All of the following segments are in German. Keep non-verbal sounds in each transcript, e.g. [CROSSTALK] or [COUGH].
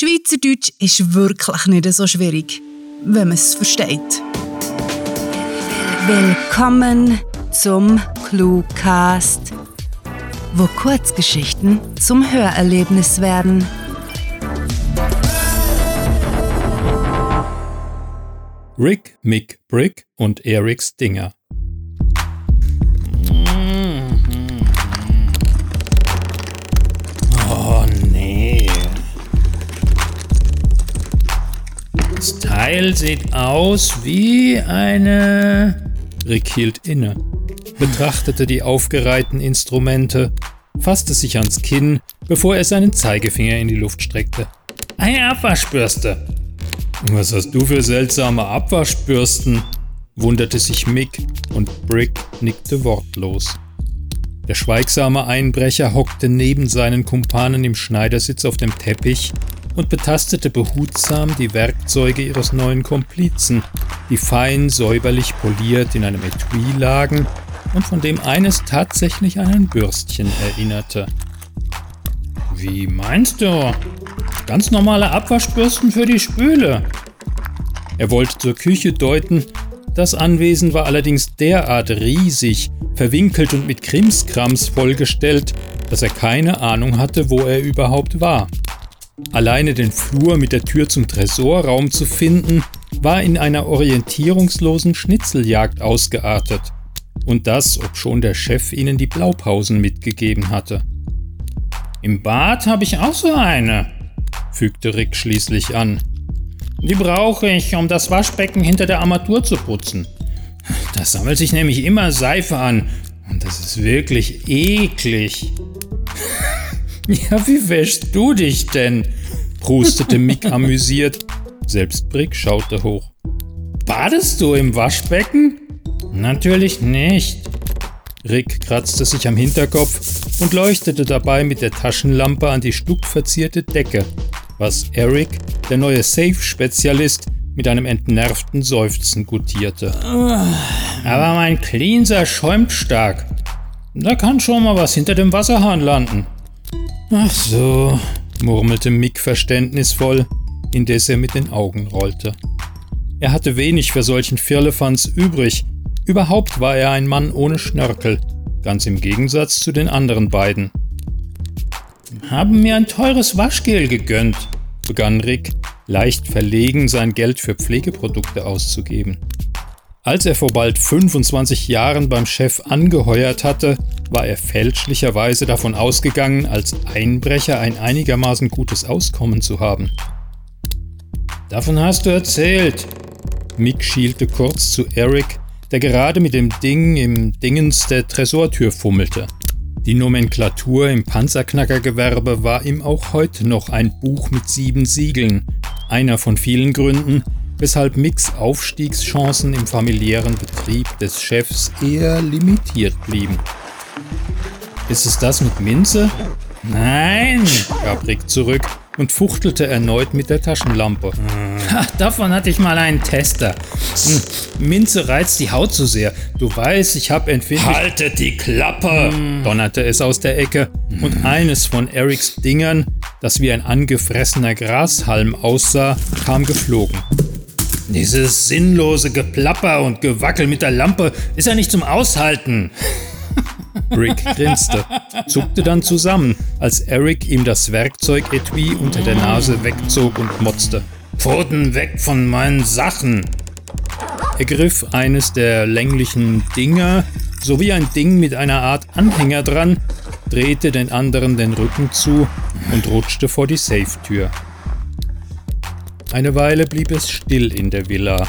Schweizerdeutsch ist wirklich nicht so schwierig, wenn man es versteht. Willkommen zum Cluecast, wo Kurzgeschichten zum Hörerlebnis werden. Rick, Mick, Brick und Eric Stinger. Das Teil sieht aus wie eine. Rick hielt inne, betrachtete die aufgereihten Instrumente, fasste sich ans Kinn, bevor er seinen Zeigefinger in die Luft streckte. Eine Abwaschbürste, was hast du für seltsame Abwaschbürsten? wunderte sich Mick und Brick nickte wortlos. Der schweigsame Einbrecher hockte neben seinen Kumpanen im Schneidersitz auf dem Teppich und betastete behutsam die Werkzeuge ihres neuen Komplizen, die fein säuberlich poliert in einem Etui lagen und von dem eines tatsächlich an ein Bürstchen erinnerte. Wie meinst du? Ganz normale Abwaschbürsten für die Spüle. Er wollte zur Küche deuten, das Anwesen war allerdings derart riesig, verwinkelt und mit Krimskrams vollgestellt, dass er keine Ahnung hatte, wo er überhaupt war. Alleine den Flur mit der Tür zum Tresorraum zu finden, war in einer orientierungslosen Schnitzeljagd ausgeartet. Und das, obschon der Chef ihnen die Blaupausen mitgegeben hatte. Im Bad habe ich auch so eine, fügte Rick schließlich an. Die brauche ich, um das Waschbecken hinter der Armatur zu putzen. Da sammelt sich nämlich immer Seife an. Und das ist wirklich eklig. Ja, wie wäschst du dich denn? prustete Mick [LAUGHS] amüsiert. Selbst Brick schaute hoch. Badest du im Waschbecken? Natürlich nicht. Rick kratzte sich am Hinterkopf und leuchtete dabei mit der Taschenlampe an die stuckverzierte Decke, was Eric, der neue Safe-Spezialist, mit einem entnervten Seufzen gutierte. Aber mein Cleanser schäumt stark. Da kann schon mal was hinter dem Wasserhahn landen. Ach so, murmelte Mick verständnisvoll, indes er mit den Augen rollte. Er hatte wenig für solchen Firlefanz übrig. Überhaupt war er ein Mann ohne Schnörkel, ganz im Gegensatz zu den anderen beiden. Haben mir ein teures Waschgel gegönnt, begann Rick, leicht verlegen, sein Geld für Pflegeprodukte auszugeben. Als er vor bald 25 Jahren beim Chef angeheuert hatte, war er fälschlicherweise davon ausgegangen, als Einbrecher ein einigermaßen gutes Auskommen zu haben. Davon hast du erzählt. Mick schielte kurz zu Eric, der gerade mit dem Ding im Dingens der Tresortür fummelte. Die Nomenklatur im Panzerknackergewerbe war ihm auch heute noch ein Buch mit sieben Siegeln, einer von vielen Gründen, weshalb Micks Aufstiegschancen im familiären Betrieb des Chefs eher limitiert blieben. Ist es das mit Minze? Nein, gab Rick zurück und fuchtelte erneut mit der Taschenlampe. [LAUGHS] Ha, davon hatte ich mal einen Tester. Hm, Minze reizt die Haut zu sehr. Du weißt, ich habe empfindlich... Haltet die Klappe! Hm. donnerte es aus der Ecke. Und eines von Erics Dingern, das wie ein angefressener Grashalm aussah, kam geflogen. Dieses sinnlose Geplapper und Gewackel mit der Lampe ist ja nicht zum Aushalten. [LAUGHS] Rick grinste, zuckte dann zusammen, als Eric ihm das Werkzeug-Etui unter der Nase wegzog und motzte. Pfoten weg von meinen Sachen! Er griff eines der länglichen Dinger sowie ein Ding mit einer Art Anhänger dran, drehte den anderen den Rücken zu und rutschte vor die Safe-Tür. Eine Weile blieb es still in der Villa.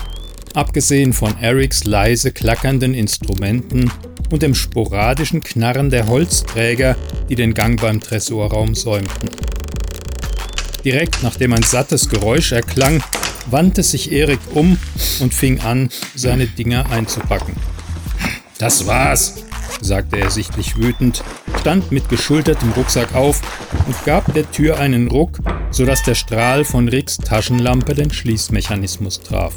Abgesehen von Erics leise klackernden Instrumenten und dem sporadischen Knarren der Holzträger, die den Gang beim Tresorraum säumten. Direkt nachdem ein sattes Geräusch erklang, wandte sich Erik um und fing an, seine Dinger einzupacken. Das war's, sagte er sichtlich wütend, stand mit geschultertem Rucksack auf und gab der Tür einen Ruck, sodass der Strahl von Ricks Taschenlampe den Schließmechanismus traf.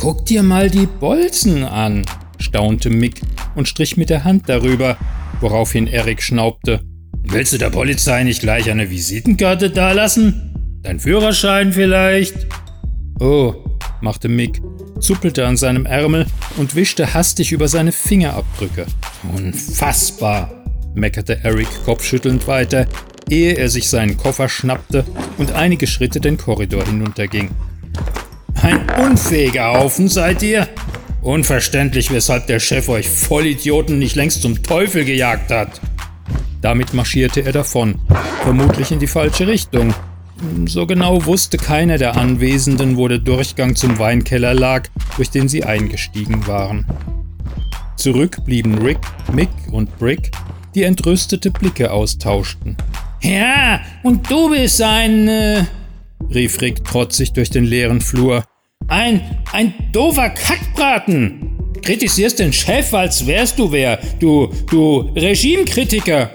Guck dir mal die Bolzen an, staunte Mick und strich mit der Hand darüber, woraufhin Erik schnaubte. Willst du der Polizei nicht gleich eine Visitenkarte dalassen? Dein Führerschein vielleicht? Oh, machte Mick, zuppelte an seinem Ärmel und wischte hastig über seine Fingerabdrücke. Unfassbar, meckerte Eric kopfschüttelnd weiter, ehe er sich seinen Koffer schnappte und einige Schritte den Korridor hinunterging. Ein unfähiger Haufen seid ihr? Unverständlich, weshalb der Chef euch Vollidioten nicht längst zum Teufel gejagt hat. Damit marschierte er davon, vermutlich in die falsche Richtung. So genau wusste keiner der Anwesenden, wo der Durchgang zum Weinkeller lag, durch den sie eingestiegen waren. Zurück blieben Rick, Mick und Brick, die entrüstete Blicke austauschten. Ja, und du bist ein, äh, rief Rick trotzig durch den leeren Flur. Ein, ein doofer Kackbraten! Kritisierst den Chef, als wärst du wer, du, du Regimekritiker!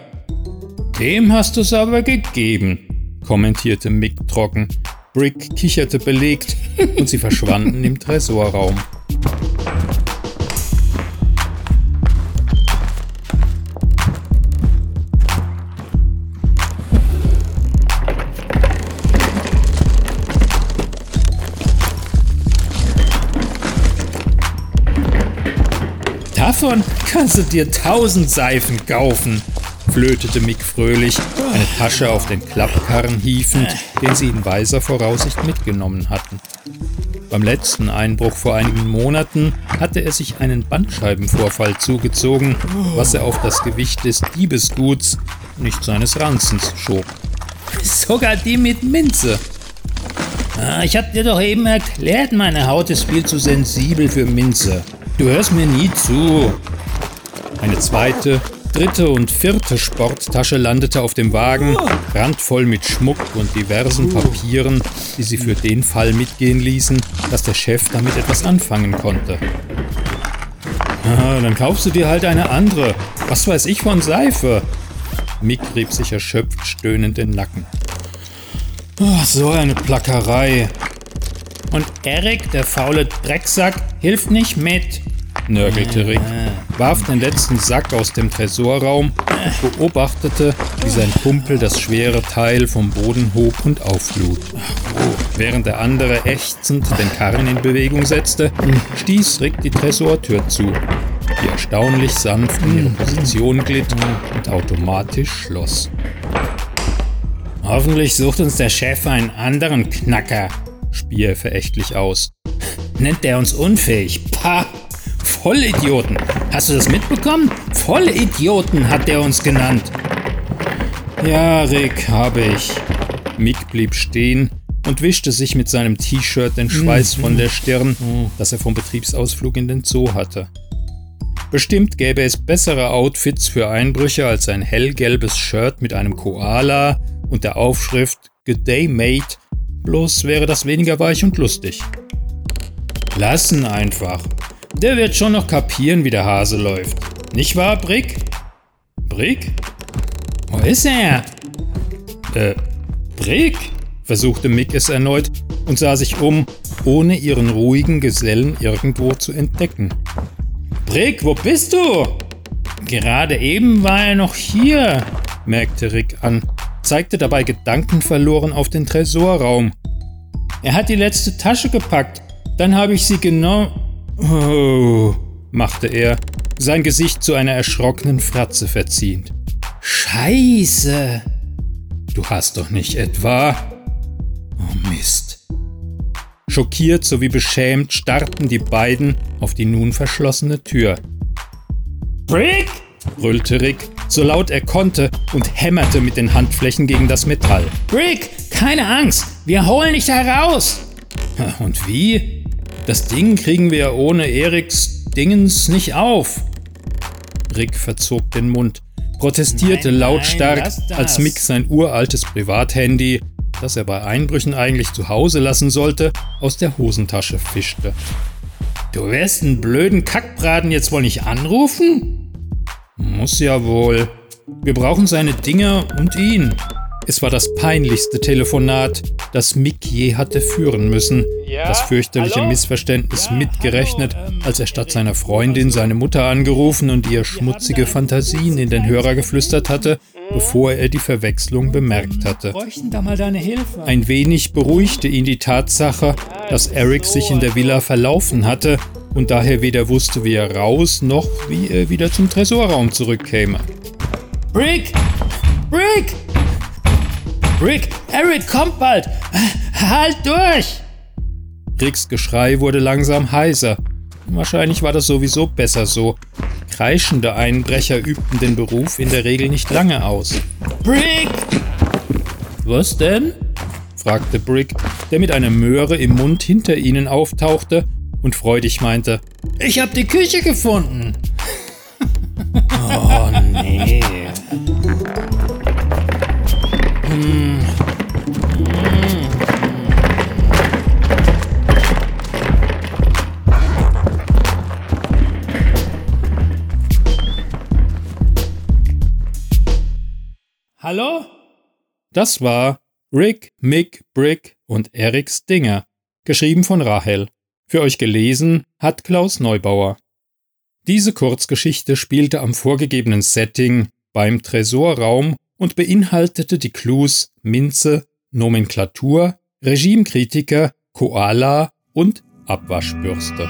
Dem hast du's aber gegeben, kommentierte Mick trocken. Brick kicherte belegt [LAUGHS] und sie verschwanden im Tresorraum. Davon kannst du dir tausend Seifen kaufen, flötete Mick fröhlich, eine Tasche auf den Klappkarren hiefend, den sie in weiser Voraussicht mitgenommen hatten. Beim letzten Einbruch vor einigen Monaten hatte er sich einen Bandscheibenvorfall zugezogen, was er auf das Gewicht des Diebesguts, nicht seines Ranzens, schob. Sogar die mit Minze. Ah, ich hab dir doch eben erklärt, meine Haut ist viel zu sensibel für Minze. Du hörst mir nie zu. Eine zweite, dritte und vierte Sporttasche landete auf dem Wagen, randvoll mit Schmuck und diversen Papieren, die sie für den Fall mitgehen ließen, dass der Chef damit etwas anfangen konnte. Ah, dann kaufst du dir halt eine andere. Was weiß ich von Seife? Mick rieb sich erschöpft stöhnend den Nacken. Oh, so eine Plackerei. Und Erik, der faule Drecksack, hilft nicht mit nörgelte Rick, warf den letzten Sack aus dem Tresorraum und beobachtete, wie sein Kumpel das schwere Teil vom Boden hob und auflud. Während der andere ächzend den Karren in Bewegung setzte, stieß Rick die Tresortür zu, die erstaunlich sanft in ihre Position glitt und automatisch schloss. Hoffentlich sucht uns der Chef einen anderen Knacker, spie er verächtlich aus. Nennt er uns unfähig? Pah! Vollidioten. Hast du das mitbekommen? Vollidioten hat er uns genannt. Ja, Rick, habe ich. Mick blieb stehen und wischte sich mit seinem T-Shirt den Schweiß von der Stirn, das er vom Betriebsausflug in den Zoo hatte. Bestimmt gäbe es bessere Outfits für Einbrüche als ein hellgelbes Shirt mit einem Koala und der Aufschrift Good Day Mate, bloß wäre das weniger weich und lustig. Lassen einfach. Der wird schon noch kapieren, wie der Hase läuft. Nicht wahr, Brick? Brick? Wo ist er? Äh, Brick? versuchte Mick es erneut und sah sich um, ohne ihren ruhigen Gesellen irgendwo zu entdecken. Brick, wo bist du? Gerade eben war er noch hier, merkte Rick an, zeigte dabei gedankenverloren auf den Tresorraum. Er hat die letzte Tasche gepackt, dann habe ich sie genommen. Oh, machte er, sein Gesicht zu einer erschrockenen Fratze verziehend. Scheiße! Du hast doch nicht etwa. Oh Mist. Schockiert sowie beschämt starrten die beiden auf die nun verschlossene Tür. Brick! brüllte Rick, so laut er konnte und hämmerte mit den Handflächen gegen das Metall. Brick, keine Angst, wir holen dich heraus! Und wie? Das Ding kriegen wir ohne Eriks Dingens nicht auf. Rick verzog den Mund, protestierte nein, lautstark, nein, als Mick sein uraltes Privathandy, das er bei Einbrüchen eigentlich zu Hause lassen sollte, aus der Hosentasche fischte. Du wirst einen blöden Kackbraten jetzt wohl nicht anrufen? Muss ja wohl. Wir brauchen seine Dinger und ihn. Es war das peinlichste Telefonat, das Mick je hatte führen müssen. Das fürchterliche Missverständnis mitgerechnet, als er statt seiner Freundin seine Mutter angerufen und ihr schmutzige Fantasien in den Hörer geflüstert hatte, bevor er die Verwechslung bemerkt hatte. Ein wenig beruhigte ihn die Tatsache, dass Eric sich in der Villa verlaufen hatte und daher weder wusste, wie er raus noch wie er wieder zum Tresorraum zurückkäme. Brick! Brick! Rick, Eric kommt bald! Halt durch! Ricks Geschrei wurde langsam heiser. Wahrscheinlich war das sowieso besser so. Kreischende Einbrecher übten den Beruf in der Regel nicht lange aus. Brick! Was denn? fragte Brick, der mit einer Möhre im Mund hinter ihnen auftauchte und freudig meinte: Ich hab die Küche gefunden! [LAUGHS] oh nee. Das war Rick, Mick, Brick und Eric Stinger, geschrieben von Rahel. Für euch gelesen hat Klaus Neubauer. Diese Kurzgeschichte spielte am vorgegebenen Setting beim Tresorraum und beinhaltete die Clues Minze, Nomenklatur, Regimekritiker, Koala und Abwaschbürste.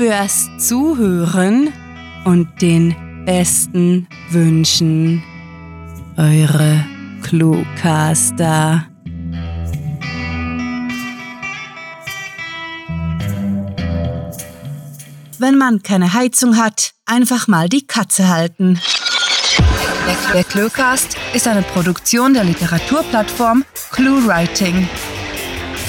fürs Zuhören und den besten Wünschen. Eure Cluecaster. Wenn man keine Heizung hat, einfach mal die Katze halten. Der Cluecast ist eine Produktion der Literaturplattform ClueWriting.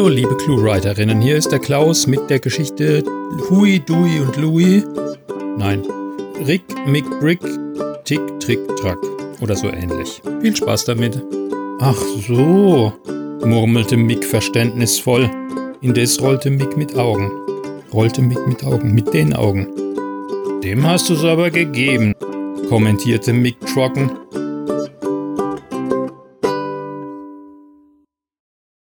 Hallo liebe Cluewriterinnen, hier ist der Klaus mit der Geschichte Hui, Dui und Louie. Nein, Rick, Mick, Brick, Tick, Trick, Track oder so ähnlich. Viel Spaß damit. Ach so, murmelte Mick verständnisvoll. Indes rollte Mick mit Augen. Rollte Mick mit Augen, mit den Augen. Dem hast du's aber gegeben, kommentierte Mick trocken